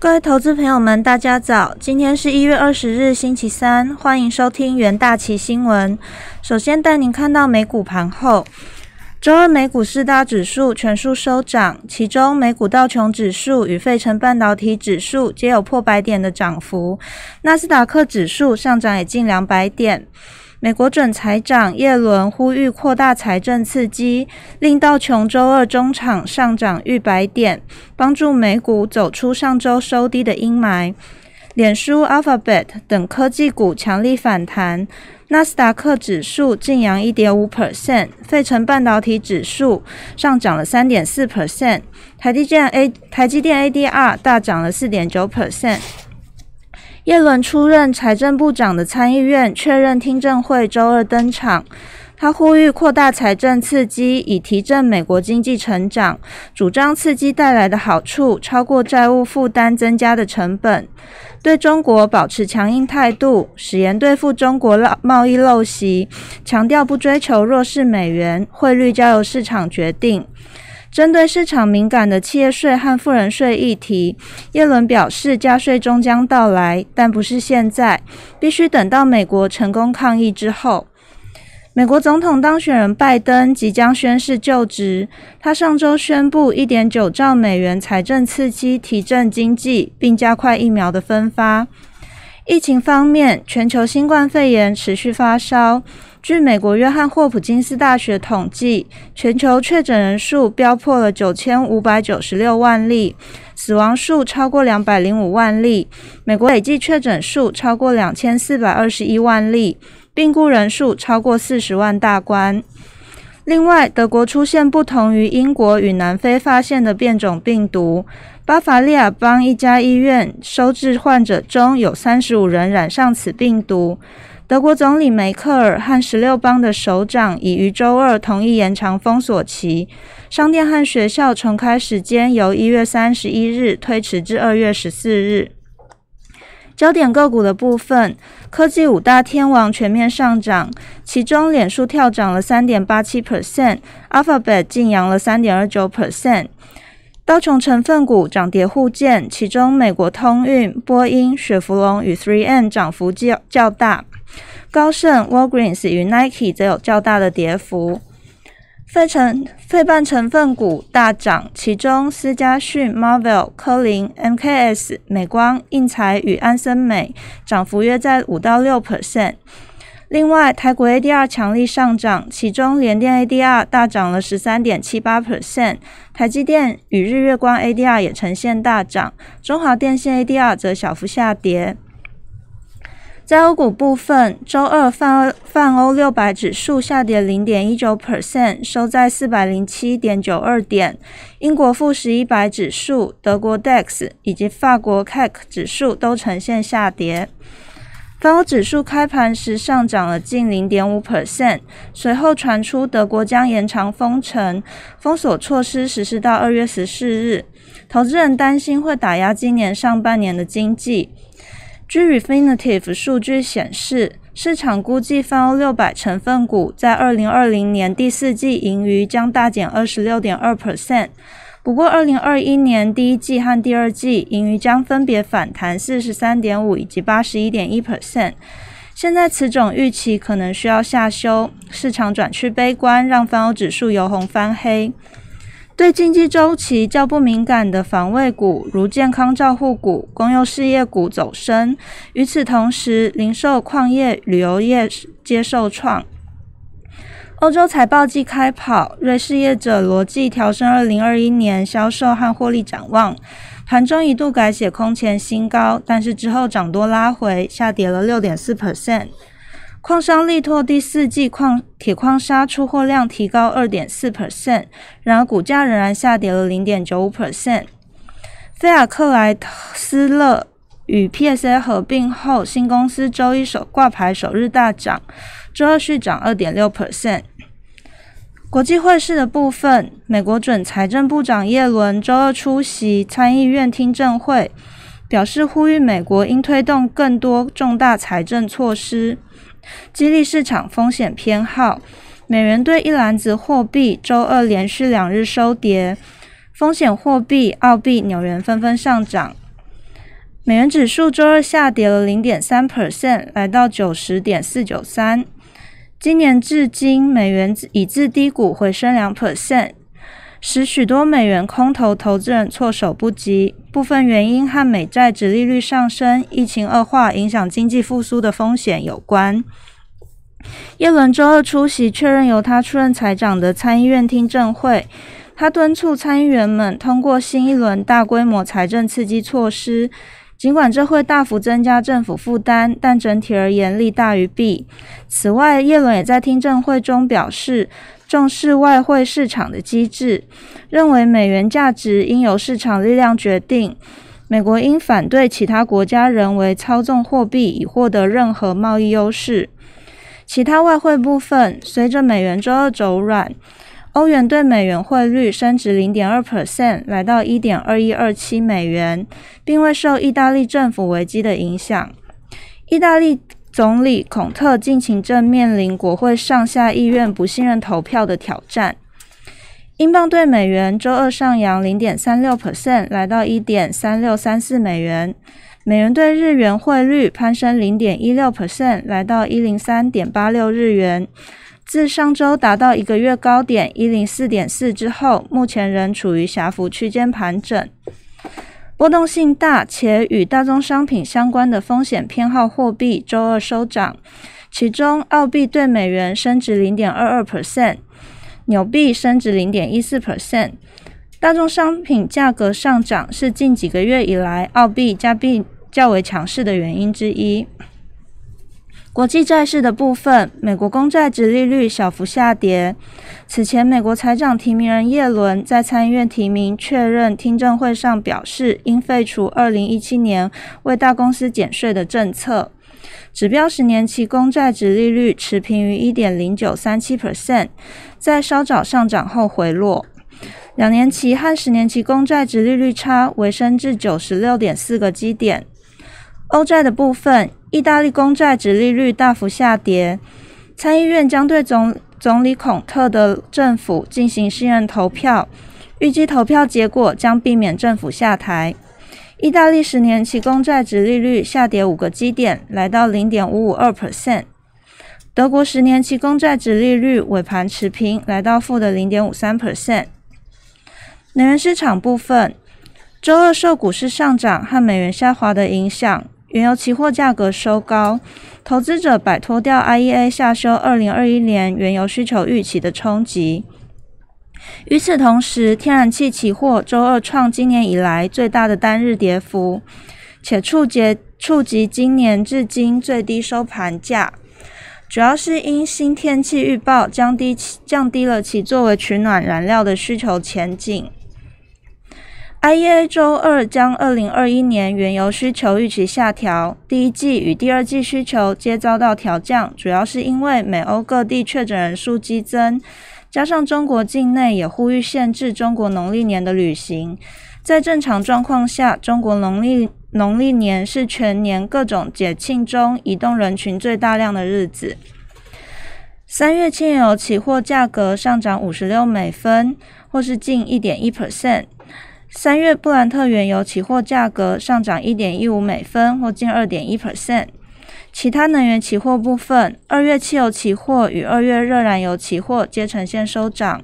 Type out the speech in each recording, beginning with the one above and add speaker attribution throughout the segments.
Speaker 1: 各位投资朋友们，大家早！今天是一月二十日，星期三，欢迎收听元大旗新闻。首先带您看到美股盘后，周二美股四大指数全数收涨，其中美股道琼指数与费城半导体指数皆有破百点的涨幅，纳斯达克指数上涨也近两百点。美国准财长耶伦呼吁扩大财政刺激，令道琼周二中场上涨逾百点，帮助美股走出上周收低的阴霾。脸书、Alphabet 等科技股强力反弹，纳斯达克指数晋扬一点五 percent，费城半导体指数上涨了三点四 percent，台积电 A 台积电 ADR 大涨了四点九 percent。耶伦出任财政部长的参议院确认听证会周二登场，他呼吁扩大财政刺激，以提振美国经济成长，主张刺激带来的好处超过债务负担增加的成本，对中国保持强硬态度，誓言对付中国贸易陋习，强调不追求弱势美元，汇率交由市场决定。针对市场敏感的企业税和富人税议题，耶伦表示，加税终将到来，但不是现在，必须等到美国成功抗疫之后。美国总统当选人拜登即将宣誓就职，他上周宣布一点九兆美元财政刺激，提振经济，并加快疫苗的分发。疫情方面，全球新冠肺炎持续发烧。据美国约翰霍普金斯大学统计，全球确诊人数飙破了九千五百九十六万例，死亡数超过两百零五万例。美国累计确诊数超过两千四百二十一万例，病故人数超过四十万大关。另外，德国出现不同于英国与南非发现的变种病毒，巴伐利亚邦一家医院收治患者中有三十五人染上此病毒。德国总理梅克尔和十六邦的首长已于周二同意延长封锁期，商店和学校重开时间由一月三十一日推迟至二月十四日。焦点个股的部分，科技五大天王全面上涨，其中脸书跳涨了三点八七 percent，Alphabet 晋扬了三点二九 percent。道琼成分股涨跌互见，其中美国通运、波音、雪佛龙与 Three M 涨幅较较大。高盛、Walgreens 与 Nike 则有较大的跌幅。费城费半成分股大涨，其中思佳讯、Marvel、科林、MKS、美光、印材与安森美涨幅约在五到六 percent。另外，台股 ADR 强力上涨，其中联电 ADR 大涨了十三点七八 percent，台积电与日月光 ADR 也呈现大涨，中华电信 ADR 则小幅下跌。在欧股部分，周二泛泛欧六百指数下跌零点一九 percent，收在四百零七点九二点。英国富时一百指数、德国 DAX 以及法国 CAC 指数都呈现下跌。泛欧指数开盘时上涨了近零点五 percent，随后传出德国将延长封城封锁措施实施到二月十四日，投资人担心会打压今年上半年的经济。据 Refinitive 数据显示，市场估计泛欧六百成分股在二零二零年第四季盈余将大减二十六点二 percent。不过，二零二一年第一季和第二季盈余将分别反弹四十三点五以及八十一点一 percent。现在此种预期可能需要下修，市场转趋悲观，让泛欧指数由红翻黑。对经济周期较不敏感的防卫股，如健康照护股、公用事业股走升。与此同时，零售、矿业、旅游业皆受创。欧洲财报季开跑，瑞士业者罗技调升二零二一年销售和获利展望，盘中一度改写空前新高，但是之后涨多拉回，下跌了六点四 percent。矿商力拓第四季矿铁矿砂出货量提高二点四 percent，然而股价仍然下跌了零点九五 percent。菲亚克莱斯勒与 PSA 合并后，新公司周一首挂牌首日大涨，周二续涨二点六 percent。国际汇市的部分，美国准财政部长耶伦周二出席参议院听证会，表示呼吁美国应推动更多重大财政措施。激励市场风险偏好，美元兑一篮子货币周二连续两日收跌，风险货币澳币、纽元纷纷上涨。美元指数周二下跌了零点三 percent，来到九十点四九三。今年至今，美元已自低谷回升两 percent，使许多美元空头投资人措手不及。部分原因和美债值利率上升、疫情恶化影响经济复苏的风险有关。耶伦周二出席确认由他出任财长的参议院听证会，他敦促参议员们通过新一轮大规模财政刺激措施。尽管这会大幅增加政府负担，但整体而言利大于弊。此外，耶伦也在听证会中表示，重视外汇市场的机制，认为美元价值应由市场力量决定。美国应反对其他国家人为操纵货币以获得任何贸易优势。其他外汇部分，随着美元周二走软。欧元对美元汇率升值零点二 percent，来到一点二一二七美元，并未受意大利政府危机的影响。意大利总理孔特近期正面临国会上下议院不信任投票的挑战。英镑对美元周二上扬零点三六 percent，来到一点三六三四美元。美元对日元汇率攀升零点一六 percent，来到一零三点八六日元。自上周达到一个月高点一零四点四之后，目前仍处于狭幅区间盘整，波动性大且与大宗商品相关的风险偏好货币周二收涨，其中澳币对美元升值零点二二 percent，纽币升值零点一四 percent。大宗商品价格上涨是近几个月以来澳币、加币较为强势的原因之一。国际债市的部分，美国公债值利率小幅下跌。此前，美国财长提名人耶伦在参议院提名确认听证会上表示，应废除2017年为大公司减税的政策。指标十年期公债值利率持平于1.0937%，在稍早上涨后回落。两年期和十年期公债值利率差微升至96.4个基点。欧债的部分。意大利公债值利率大幅下跌，参议院将对总总理孔特的政府进行信任投票，预计投票结果将避免政府下台。意大利十年期公债值利率下跌五个基点，来到零点五五二 percent。德国十年期公债值利率尾盘持平，来到负的零点五三 percent。能源市场部分，周二受股市上涨和美元下滑的影响。原油期货价格收高，投资者摆脱掉 IEA 下修二零二一年原油需求预期的冲击。与此同时，天然气期货周二创今年以来最大的单日跌幅，且触及触及今年至今最低收盘价，主要是因新天气预报降低降低了其作为取暖燃料的需求前景。IEA 周二将二零二一年原油需求预期下调，第一季与第二季需求皆遭到调降，主要是因为美欧各地确诊人数激增，加上中国境内也呼吁限制中国农历年的旅行。在正常状况下，中国农历农历年是全年各种节庆中移动人群最大量的日子。三月轻油期货价格上涨五十六美分，或是近一点一 percent。三月布兰特原油期货价格上涨一点一五美分，或近二点一 percent。其他能源期货部分，二月汽油期货与二月热燃油期货皆呈现收涨，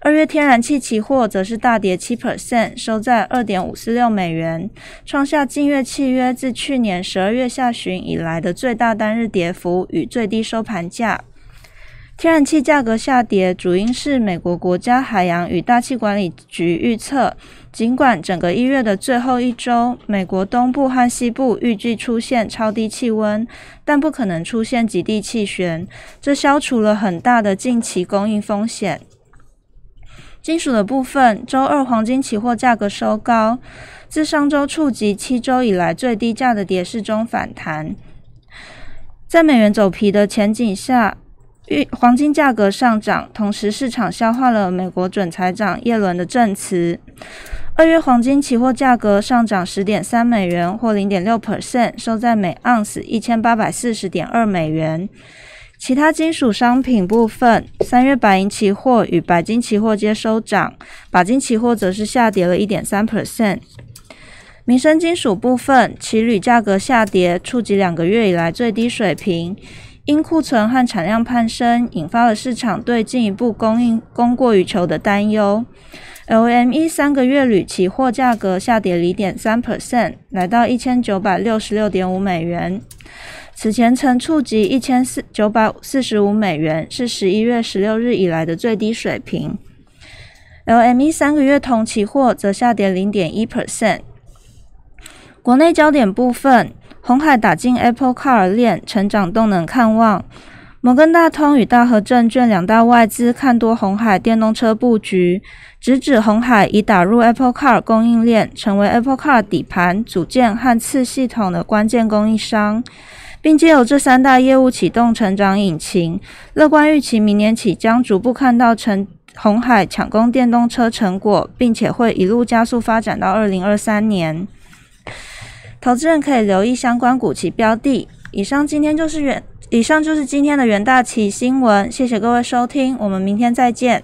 Speaker 1: 二月天然气期货则是大跌七 percent，收在二点五四六美元，创下近月契约自去年十二月下旬以来的最大单日跌幅与最低收盘价。天然气价格下跌，主因是美国国家海洋与大气管理局预测，尽管整个一月的最后一周，美国东部和西部预计出现超低气温，但不可能出现极地气旋，这消除了很大的近期供应风险。金属的部分，周二黄金期货价格收高，自上周触及七周以来最低价的跌势中反弹，在美元走皮的前景下。黄金价格上涨，同时市场消化了美国准财长耶伦的证词。二月黄金期货价格上涨十点三美元，或零点六 percent，收在每盎司一千八百四十点二美元。其他金属商品部分，三月白银期货与白金期货皆收涨，钯金期货则是下跌了一点三 percent。民生金属部分，其铝价格下跌，触及两个月以来最低水平。因库存和产量攀升，引发了市场对进一步供应供过于求的担忧。LME 三个月铝期货价格下跌零点三 percent，来到一千九百六十六点五美元。此前曾触及一千四九百四十五美元，是十一月十六日以来的最低水平。LME 三个月铜期货则下跌零点一 percent。国内焦点部分，红海打进 Apple Car 链，成长动能看望。摩根大通与大和证券两大外资看多红海电动车布局，直指红海已打入 Apple Car 供应链，成为 Apple Car 底盘组件和次系统的关键供应商，并借由这三大业务启动成长引擎，乐观预期明年起将逐步看到成红海抢攻电动车成果，并且会一路加速发展到二零二三年。投资人可以留意相关股期标的。以上今天就是元，以上就是今天的元大旗新闻。谢谢各位收听，我们明天再见。